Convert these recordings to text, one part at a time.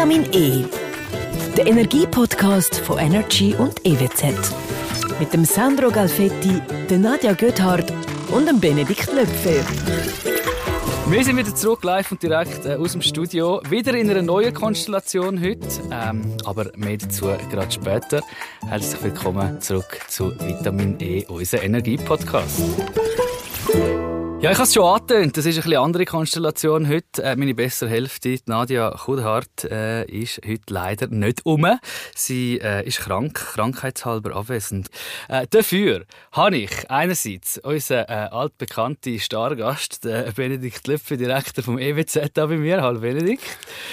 Vitamin E. Der Energiepodcast von Energy und EWZ. Mit dem Sandro Galfetti, der Nadja Göthardt und dem Benedikt Löpfer. Wir sind wieder zurück live und direkt äh, aus dem Studio. Wieder in einer neuen Konstellation heute. Ähm, aber mehr dazu gerade später. Herzlich willkommen zurück zu Vitamin E, unser Energiepodcast. Ja, ich habe es schon angetönt. Das ist eine bisschen andere Konstellation heute. Äh, meine bessere Hälfte, Nadia Kudhardt, äh, ist heute leider nicht um. Sie äh, ist krank, krankheitshalber abwesend. Äh, dafür habe ich einerseits unseren äh, altbekannten Stargast, den Benedikt Löpfe, Direktor vom EWZ, da bei mir. Hallo Benedikt.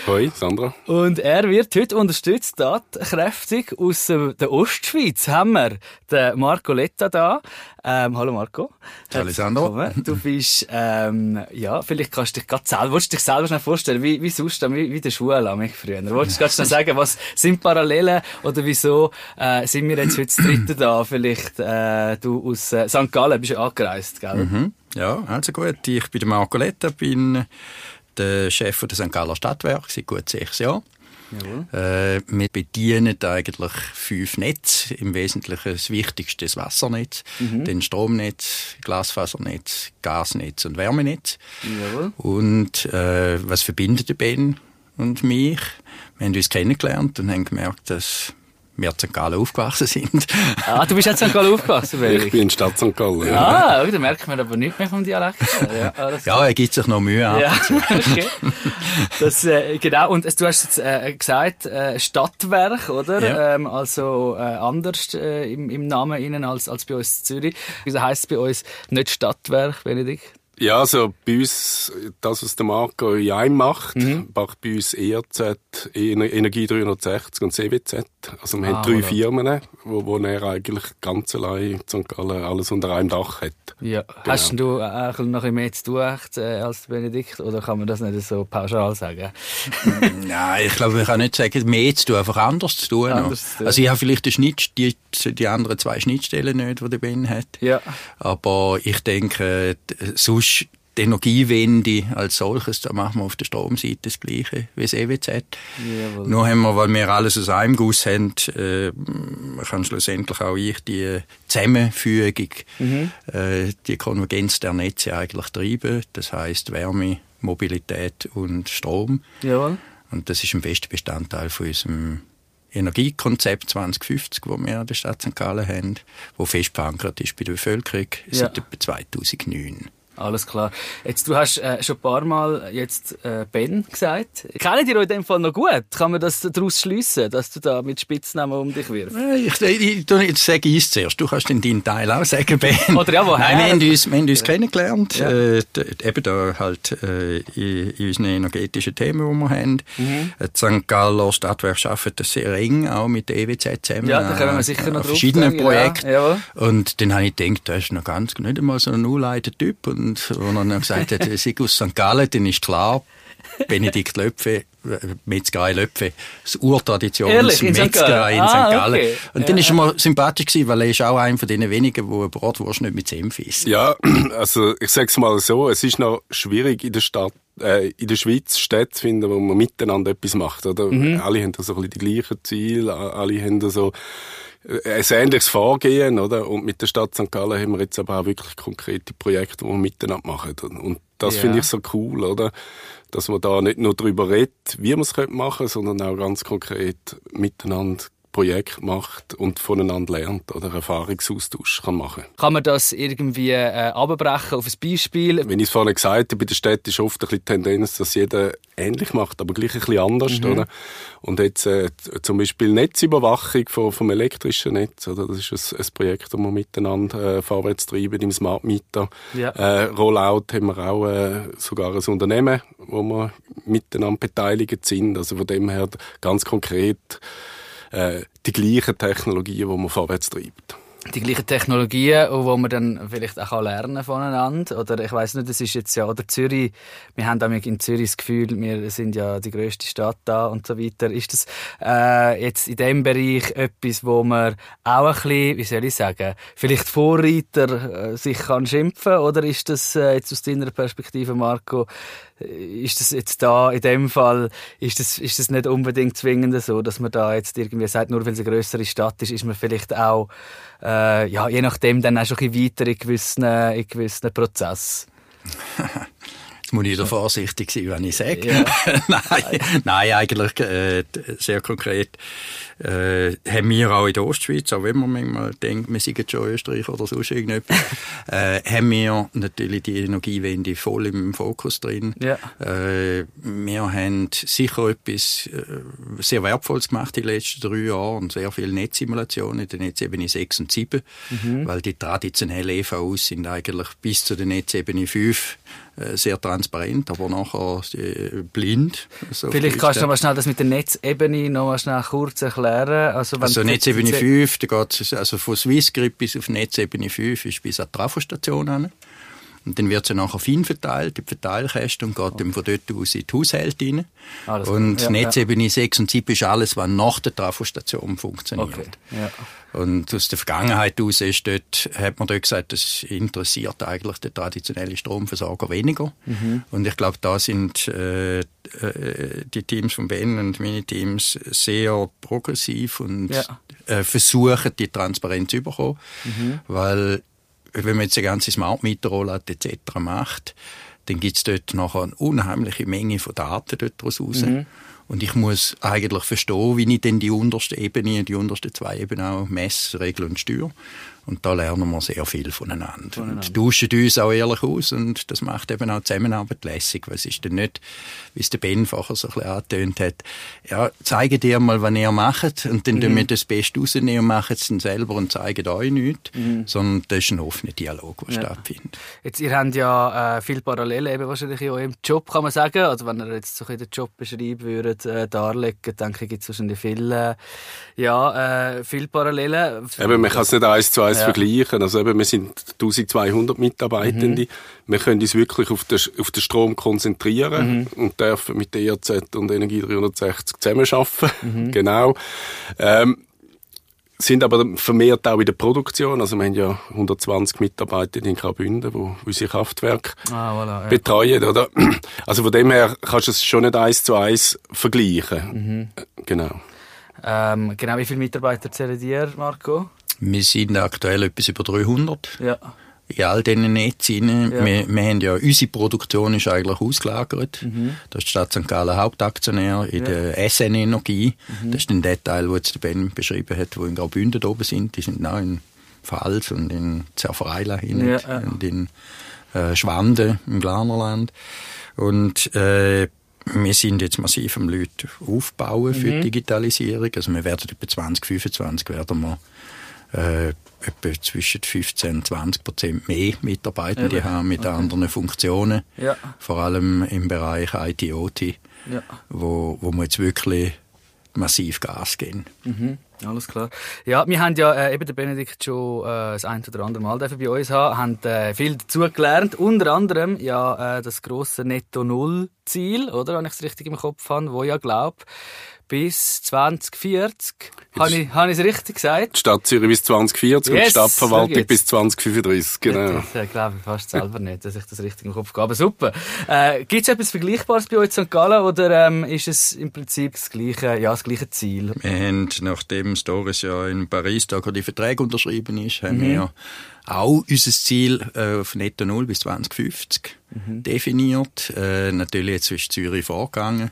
Hoi, Sandra. Und er wird heute unterstützt, tatkräftig aus äh, der Ostschweiz. Haben wir den Marco Letta da. Ähm, hallo Marco. Hallo Sandro. Du bist, ähm, ja, vielleicht kannst du dich gerade selber, willst du dich selber schnell vorstellen, wie, wie sonst, wie, wie der Schule an mich früher. Wolltest du gerade schnell sagen, was sind Parallelen oder wieso äh, sind wir jetzt heute das dritte da? Vielleicht äh, du aus äh, St. Gallen bist du angereist, gell? Mhm. Ja, also gut. Ich bin der Marco Letta, bin der Chef der St. Galler Stadtwerke seit gut sechs Jahren. Äh, wir bedienen eigentlich fünf Netze, im Wesentlichen das wichtigste das Wassernetz, mhm. dann Stromnetz, Glasfasernetz, Gasnetz und Wärmenetz. Jawohl. Und äh, was verbindet Ben und mich? Wir haben uns kennengelernt und haben gemerkt, dass wir in St. Gallen aufgewachsen sind. Ah, du bist jetzt in St. Gallen aufgewachsen, Ich bin in Stadt St. Gallen. Ja. Ah, da merkt man aber nicht mehr vom Dialekt. Ja, Ja, er gibt sich noch Mühe. Ja, okay. Das, äh, genau. Und du hast jetzt äh, gesagt, äh, Stadtwerk, oder? Ja. Ähm, also äh, anders äh, im, im Namen innen als, als bei uns in Zürich. Wieso heisst es bei uns nicht Stadtwerk, Benedikt? Ja, also bei uns, das, was der Marco in einem macht, macht bei uns ERZ, Ener- Energie 360 und CWZ. Also wir Ah, haben drei oder? Firmen, wo, wo er eigentlich ganz allein in St. Gallen alles unter einem Dach hat. Ja. Hast denn du äh, bisschen noch ein mehr zu tun echt, äh, als Benedikt? Oder kann man das nicht so pauschal sagen? Nein, ich glaube, ich kann nicht sagen, mehr zu tun, einfach anders zu tun. Anders zu tun. Also ich habe vielleicht die, Schnitt, die, die anderen zwei Schnittstellen nicht, die der Ben hat. Ja. Aber ich denke, d- sonst die Energiewende als solches, da machen wir auf der Stromseite das Gleiche wie das EWZ. Jawohl. Nur haben wir, weil wir alles aus einem Guss haben, äh, kann schlussendlich auch ich die Zusammenfügung, Mhm. äh, die Konvergenz der Netze eigentlich treiben. Das heißt Wärme, Mobilität und Strom. Jawohl. Und das ist ein fester Bestandteil von unserem Energiekonzept 2050, wo wir in der Stadt St. Gallen haben, wo fest verankert ist bei der Bevölkerung seit Ja. etwa 2009. Alles klar. Jetzt, du hast äh, schon ein paar Mal jetzt äh, Ben gesagt. Kennen die euch in dem Fall noch gut? Kann man das daraus schliessen, dass du da mit Spitznamen um dich wirfst? Äh, Ich, ich, ich, ich sage ich zuerst. Du kannst dann deinen Teil auch sagen, Ben. Oder ja, woher? Nein, wir haben uns, wir haben uns kennengelernt. Ja. Äh, eben da halt äh, in, in unseren energetischen Themen, die wir haben. Mhm. Äh, Die St. Galler Stadtwerk arbeitet sehr eng, auch mit der EWZ zusammen. Ja, da kommen wir äh, sicher noch drauf verschiedenen eingehen, Projekten. ja, jawohl. Und dann habe ich gedacht, das ist noch ganz nicht einmal so ein unleiter Typ. Und als er dann gesagt hat, er sei aus St. Gallen, dann ist klar, Benedikt Löpfe, äh, Metzgerei Löpfe, das Urtraditions Ehrlich? In St. In Gallen? St. Ah, Gallen. okay. Und dann Ja. ist er mir sympathisch gewesen, weil er ist auch einer von den wenigen, der eine Bratwurst nicht mit Senf isst. Ja, also ich sag's mal so, es ist noch schwierig in der Stadt, äh, in der Schweiz Städte zu finden, wo man miteinander etwas macht. Oder? Alle haben da so ein bisschen die gleichen Ziele, alle haben da so ein ähnliches Vorgehen, oder? Und mit der Stadt St. Gallen haben wir jetzt aber auch wirklich konkrete Projekte, die wir miteinander machen. Und das Ja. finde ich so cool, oder? Dass man da nicht nur darüber redet, wie man es machen könnte, sondern auch ganz konkret miteinander Projekt macht und voneinander lernt oder Erfahrungsaustausch kann machen. Kann man das irgendwie äh, abbrechen auf ein Beispiel? Wenn ich es vorhin gesagt habe, bei der Stadt ist oft ein bisschen die Tendenz, dass jeder ähnlich macht, aber gleich ein bisschen anders, oder? Und jetzt äh, zum Beispiel Netzüberwachung vom, vom elektrischen Netz, oder? Das ist ein, ein Projekt, das wir miteinander äh, vorwärts treiben im Smart Meter. Ja. Äh, Rollout haben wir auch äh, sogar ein Unternehmen, wo wir miteinander beteiligt sind. Also von dem her ganz konkret äh, die gleichen Technologien, die man vorwärts treibt. die gleichen Technologien, wo man dann vielleicht auch lernen voneinander. Oder ich weiß nicht, das ist jetzt ja, oder Zürich, wir haben damit in Zürich das Gefühl, wir sind ja die grösste Stadt da und so weiter. Ist das äh, jetzt in dem Bereich etwas, wo man auch ein bisschen, wie soll ich sagen, vielleicht Vorreiter äh, sich kann schimpfen oder ist das äh, jetzt aus deiner Perspektive, Marco, ist das jetzt da in dem Fall, ist das, ist das nicht unbedingt zwingend so, dass man da jetzt irgendwie sagt, nur weil es eine größere Stadt ist, ist man vielleicht auch, äh, ja, je nachdem dann auch schon ein bisschen weiter in gewissen, in gewissen Prozessen? Jetzt muss ich wieder vorsichtig sein, wenn ich sage. Ja. nein, nein, eigentlich äh, sehr konkret äh, haben wir auch in der Ostschweiz, auch wenn man manchmal denkt, wir sind schon Österreich oder sonst irgendetwas, äh, haben wir natürlich die Energiewende voll im Fokus drin. Ja. Äh, wir haben sicher etwas äh, sehr Wertvolles gemacht in den letzten drei Jahren und sehr viele Netzsimulationen in der Netzebene 6 und 7, mhm. weil die traditionellen EVUs sind eigentlich bis zu der Netzebene 5 äh, sehr transparent, aber nachher äh, blind. So Vielleicht kannst du noch mal schnell das mit der Netzebene noch mal schnell kurz erklären. Also, also Netzebene 5, da geht also von Swissgrid bis auf Netzebene 5 ist bis an die Trafostation an. Und dann wird sie nachher fein verteilt, die Verteilkäste, und geht okay. dann von dort aus in die Haushalte rein. Ah, und ja, Netzebene ja. 6 und 7 ist alles, was nach der Trafostation funktioniert. Okay. Ja. Und aus der Vergangenheit aus ist dort, hat man dort gesagt, das interessiert eigentlich den traditionellen Stromversorger weniger. Mhm. Und ich glaube, da sind äh, äh, die Teams von Ben und meine Teams sehr progressiv und ja. äh, versuchen, die Transparenz zu bekommen. Mhm. Weil wenn man jetzt eine ganze Smart Meter Rollout etc. macht, dann gibt es dort nachher eine unheimliche Menge von Daten dort raus. Mhm. Und ich muss eigentlich verstehen, wie ich denn die unterste Ebene, die untersten zwei Ebenen auch messe, regle und steuere. Und da lernen wir sehr viel voneinander. voneinander. Und tauschen uns auch ehrlich aus und das macht eben auch die Zusammenarbeit lässig. Was ist denn nicht, wie es der Ben vorher so ein bisschen angetönt hat, ja, zeige dir mal, was ihr macht und dann mhm. wir das Beste rausnehmen und machen es dann selber und zeigen euch nichts, mhm. sondern das ist ein offener Dialog, der ja. stattfindet. Jetzt, ihr habt ja äh, viel Parallelen eben wahrscheinlich in eurem Job, kann man sagen. Also wenn ihr jetzt so ein den Job beschreiben würdet, äh, darlegen, denke ich, gibt es wahrscheinlich viele, äh, ja, äh, viele Parallelen. Eben, man kann es nicht eins zu eins das ja. vergleichen. Also eben, wir sind 1200 Mitarbeitende. Mhm. Wir können uns wirklich auf den, auf den Strom konzentrieren mhm. und dürfen mit der ERZ und Energie 360 zusammenarbeiten. Mhm. Genau. Ähm, sind aber vermehrt auch in der Produktion. Also wir haben ja 120 Mitarbeiter in Graubünden, die unsere Kraftwerke ah, voilà, ja. betreuen. Oder? Also von dem her kannst du es schon nicht eins zu eins vergleichen. Mhm. Genau. Ähm, genau, wie viele Mitarbeiter zählen dir, Marco? Wir sind aktuell etwas über 300. Ja. In all diesen Netzen. Ja. Wir, wir haben ja, unsere Produktion ist eigentlich ausgelagert. Mhm. Da ist die Stadt St. Gallen Hauptaktionär in ja. der SN Energie. Mhm. Das ist ein Detail, wo jetzt der Ben beschrieben hat, wo in Graubünden oben sind. Die sind auch in Pfalz und in Zerfreila ja, ja. und in äh, Schwande im Glarnerland. Und äh, wir sind jetzt massiv am Leute aufbauen für mhm. die Digitalisierung. Also wir werden etwa 2025 werden wir äh, etwa zwischen 15 und 20 Prozent mehr Mitarbeitende ja. haben mit okay. anderen Funktionen. Ja. Vor allem im Bereich IT-OT, ja. wo, wo wir jetzt wirklich massiv Gas geben. Mhm. Alles klar. Ja, wir haben ja äh, eben den Benedikt schon äh, das ein oder andere Mal bei uns haben, haben äh, viel dazugelernt. Unter anderem ja äh, das große Netto-Null-Ziel, oder, wenn ich es richtig im Kopf habe, wo ja glaube bis 2040. Habe ich, habe ich es richtig gesagt? Die Stadt Zürich bis 2040 yes, und die Stadtverwaltung bis 2035, genau. Ja, das glaube ich fast selber nicht, dass ich das richtig im Kopf habe. Aber super. Äh, Gibt es etwas Vergleichbares bei euch in St. Gallen oder ähm, ist es im Prinzip das gleiche, ja, das gleiche Ziel? Wir haben, nachdem Stories ja in Paris da die Verträge unterschrieben ist, haben mhm. wir auch unser Ziel äh, auf Netto Null bis 2050 mhm. definiert. Äh, natürlich jetzt ist Zürich vorgegangen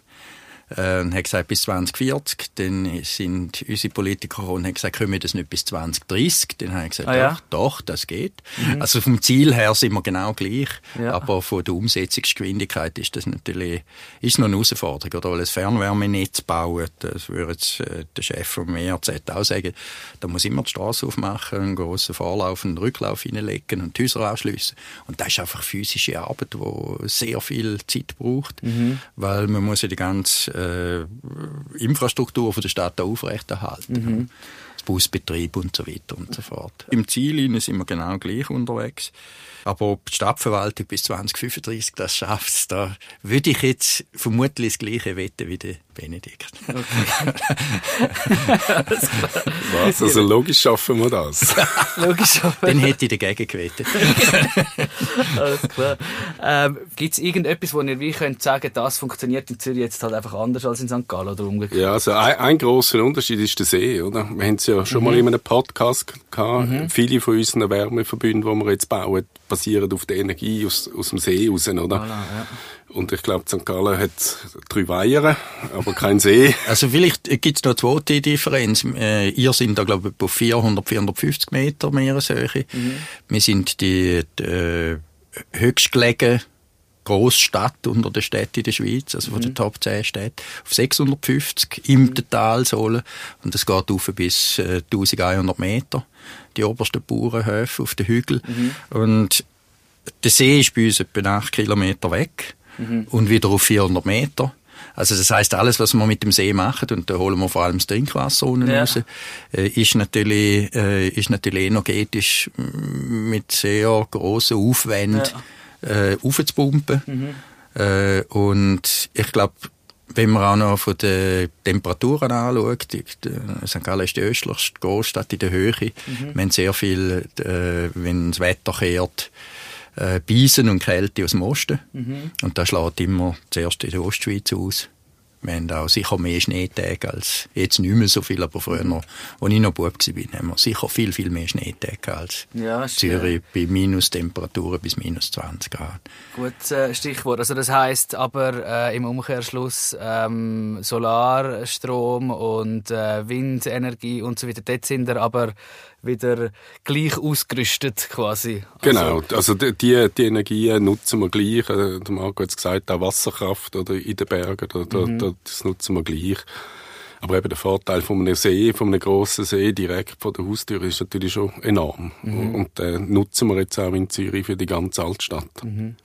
äh, und hat gesagt, bis 2040. Dann sind unsere Politiker gekommen und haben gesagt, können wir das nicht bis 2030? Dann habe ich gesagt, ah, ja? doch, doch, das geht. Mhm. Also vom Ziel her sind wir genau gleich, ja. aber von der Umsetzungsgeschwindigkeit ist das natürlich ist noch eine Herausforderung. Oder weil ein Fernwärmenetz bauen, das würde jetzt äh, der Chef vom ERZ auch sagen, da muss immer die Straße aufmachen, einen grossen Vorlauf, einen Rücklauf hineinlegen und die Häuser anschliessen. Und das ist einfach physische Arbeit, die sehr viel Zeit braucht, mhm. weil man muss ja die ganze äh, Infrastruktur von der Stadt aufrechterhalten. Mhm. Das Busbetrieb und so weiter und so fort. Im Ziel sind wir genau gleich unterwegs. Aber ob die Stadtverwaltung bis 2035 das schafft, da würde ich jetzt vermutlich das Gleiche wetten wie der Benedikt. Okay. Was? Also logisch schaffen wir das. logisch schaffen Dann hätte ich dagegen gewettet. Alles klar. Ähm, Gibt es irgendetwas, wo ihr wie könnt sagen, das funktioniert in Zürich jetzt halt einfach anders als in St. Gallen oder umgekehrt? Ja, also ein, ein grosser Unterschied ist der See, oder? Wir haben es ja schon mhm. mal in einem Podcast gehabt. Mhm. Viele von unseren Wärmeverbünden, die wir jetzt bauen, basieren auf der Energie aus, aus dem See raus, oder? Voilà, ja. Und ich glaube, St. Gallen hat drei Weihern, aber kein See. Also vielleicht gibt es noch eine zweite Differenz. Äh, ihr sind da, glaube ich, bei 400, 450 Meter Meereshöhe. Mhm. Wir sind die, die äh, höchstgelegene Großstadt unter den Städten in der Schweiz, also von mhm. den Top 10 Städten, auf 650 im mhm. Talsohle. Und es geht auf bis äh, 1100 Meter, die obersten Bauernhöfe auf den Hügeln. Mhm. Und der See ist bei uns etwa 8 Kilometer weg mhm. und wieder auf 400 Meter. Also das heißt alles, was wir mit dem See machen, und da holen wir vor allem das Trinkwasser unten ja. raus, äh, ist natürlich, äh, ist natürlich energetisch mit sehr grossen Aufwänden ja. Äh, aufzupumpen. Mhm. Äh, und ich glaube, wenn man auch noch von den Temperaturen anschaut, die, die, St. Gallen ist die östlichste Großstadt in der Höhe. Mhm. Wir haben sehr viel, äh, wenn das Wetter kehrt, äh, Beisen und Kälte aus dem Osten. Mhm. Und das schlägt immer zuerst in der Ostschweiz aus. Wir haben auch sicher mehr Schneetage als jetzt nicht mehr so viel, aber früher noch, als ich noch Bub war, haben wir sicher viel, viel mehr Schneetage als ja, Zürich bei Minustemperaturen bis minus 20 Grad. Gut äh, Stichwort. Also das heißt aber äh, im Umkehrschluss ähm, Solarstrom und äh, Windenergie und so weiter, dort sind wir aber wieder gleich ausgerüstet quasi. Genau, also, also die, die, Energie nutzen wir gleich. Äh, der Marco hat es gesagt, auch Wasserkraft oder in den Bergen, da, mhm. das nutzen wir gleich. Aber eben der Vorteil von einem See, von einem grossen See direkt vor der Haustür ist natürlich schon enorm. Mhm. Und den äh, nutzen wir jetzt auch in Zürich für die ganze Altstadt. Mhm.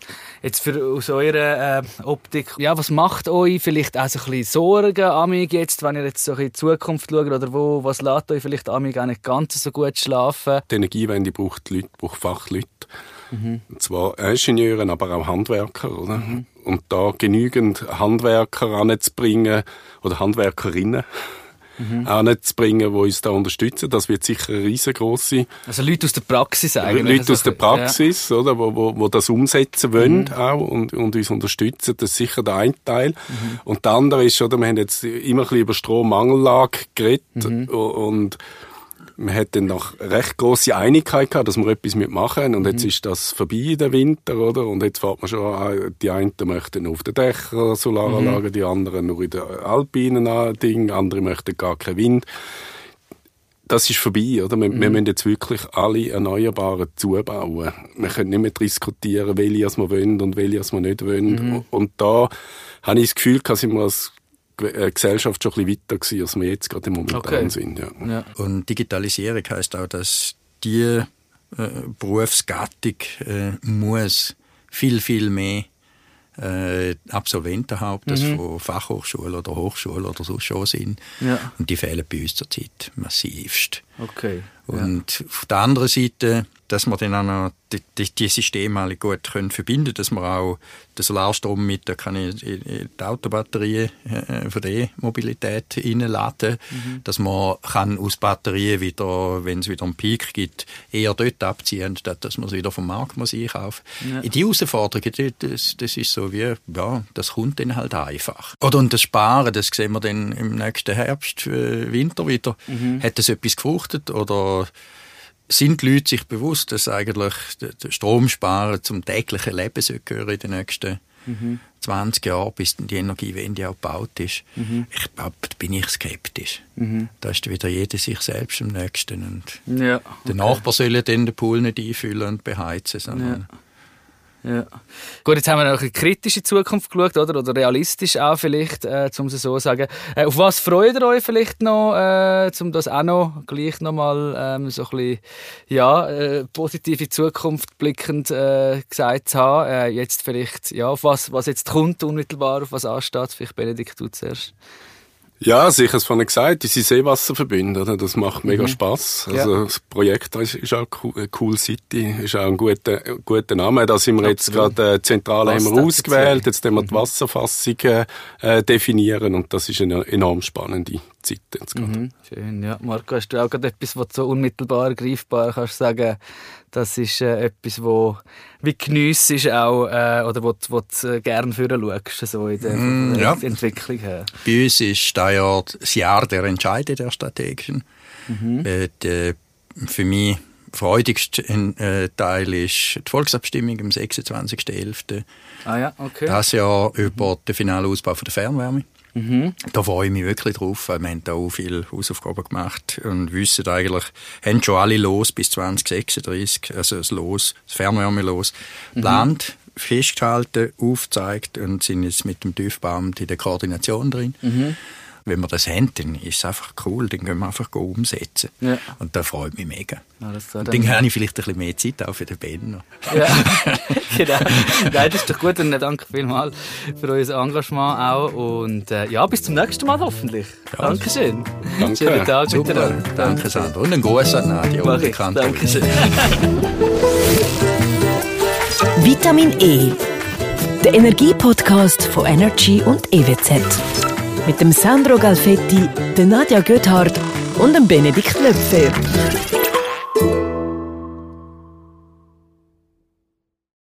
Jetzt für, aus eurer äh, Optik, ja, was macht euch vielleicht auch so ein bisschen Sorgen, Amig, jetzt, wenn ihr jetzt so in die Zukunft schaut, oder wo, was lässt euch vielleicht Amig auch nicht ganz so gut schlafen? Die Energiewende braucht Leute, braucht Fachleute. Mhm. Und zwar Ingenieure, aber auch Handwerker, oder? Mhm. Und da genügend Handwerker anzubringen, oder Handwerkerinnen, mhm. anzubringen, die uns da unterstützen. Das wird sicher riesengroß sein. Also Leute aus der Praxis eigentlich. Leute aus der Praxis, ja. oder, wo, wo, wo das umsetzen wollen mhm. auch und, und uns unterstützen. Das ist sicher der eine Teil. Mhm. Und der andere ist, oder, wir haben jetzt immer ein bisschen über Strommangellage geredet mhm. und man hat dann noch recht große Einigkeit gehabt, dass wir etwas mitmachen und jetzt mhm. ist das vorbei in der Winter, oder? Und jetzt fährt man schon an, die einen möchten auf den Dächern Solaranlagen, mhm. die anderen nur in den Alpinen Ding, andere möchten gar keinen Wind. Das ist vorbei, oder? Wir, mhm. wir müssen jetzt wirklich alle Erneuerbaren zubauen. Wir können nicht mehr diskutieren, welche wir wollen und welche wir nicht wollen. Mhm. Und da habe ich das Gefühl, dass wir als Gesellschaft schon ein bisschen weiter gewesen, als wir jetzt gerade im Moment okay. sind. Ja. ja. Und Digitalisierung heißt auch, dass die äh, Berufsgattung äh, muss viel, viel mehr äh, Absolventen haben, das mhm. von Fachhochschulen oder Hochschulen oder so schon sind. Ja. Und die fehlen bei uns zurzeit massivst. Okay. Und ja. auf der anderen Seite dass wir dann auch noch die, die, die Systeme alle gut können verbinden dass wir auch den Solarstrom mit der kann ich die Autobatterie äh, von der E-Mobilität reinladen, mhm. dass man kann aus Batterien wieder, wenn es wieder einen Peak gibt, eher dort abziehen, statt dass man es wieder vom Markt muss einkaufen ja. Die Herausforderung, das, das ist so wie, ja, das kommt dann halt einfach. Oder und das Sparen, das sehen wir dann im nächsten Herbst, äh, Winter wieder. Mhm. Hat das etwas gefruchtet oder sind die Leute sich bewusst, dass eigentlich der Stromsparen zum täglichen Leben gehören in den nächsten mhm. 20 Jahren, bis die Energiewende auch gebaut ist. Mhm. Ich glaube, da bin ich skeptisch. Mhm. Da ist wieder jeder sich selbst am nächsten. Und ja, okay. Der Nachbar soll dann den Pool nicht einfüllen und beheizen, sondern... Ja. Ja. Gut, jetzt haben wir noch eine kritische Zukunft geschaut, oder? Oder realistisch auch vielleicht, äh, um es so zu sagen. Äh, auf was freut ihr euch vielleicht noch, äh, um das auch noch gleich nochmal ähm, so ein bisschen, ja, äh, positive Zukunft blickend äh, gesagt zu haben? Äh, jetzt vielleicht, ja, auf was, was jetzt kommt unmittelbar, auf was ansteht. Vielleicht Benedikt, du zuerst. Ja, sicher, es vorhin gesagt, diese Seewasserverbünde, oder? das macht mega mhm. Spaß. Also ja. das Projekt ist, ist auch cool, cool City, ist auch ein guter, guter Name. Da sind wir jetzt gerade äh, zentral haben wir ausgewählt, jetzt werden wir die mhm. Wasserfassungen äh, definieren und das ist eine enorm spannende Zeit jetzt gerade. Mhm. Schön, ja. Marco, hast du auch gerade etwas, was so unmittelbar greifbar kannst sagen, das ist äh, etwas, wo wie Genuss ist auch, äh, oder wo, wo du äh, gerne für schaust, so in der, mm, ja. Entwicklung her. Bei uns ist das ja das Jahr der Entscheide der strategischen. Mhm. Äh, die, für mich freudigste äh, Teil ist die Volksabstimmung am 26.11. Ah ja, okay. Das Jahr über den finalen Ausbau von der Fernwärme. Mhm. Da freue ich mich wirklich drauf, weil wir haben da auch viele Hausaufgaben gemacht und wissen eigentlich, haben schon alle los bis 2036, also das Los, das Fernwärme-Los, mhm. plant, festgehalten, aufgezeigt und sind jetzt mit dem TÜV-Baum in der Koordination drin. Mhm wenn wir das haben, dann ist es einfach cool, dann können wir einfach umsetzen. Ja. Und da freut mich mega. Ja, und dann habe ich vielleicht ein bisschen mehr Zeit auch für den Ben. Ja, genau. Nein, das ist doch gut und danke vielmals für euer Engagement auch und äh, ja, bis zum nächsten Mal hoffentlich. Ja, Dankeschön. Danke. Schönen Tag Super. Danke, danke Sandra. Und einen Gruß an Nadia. Dankeschön. Vitamin E. Der Energie-Podcast von Energy und EWZ mit dem Sandro Galfetti, der Nadja Göthardt und dem Benedikt Löpfer.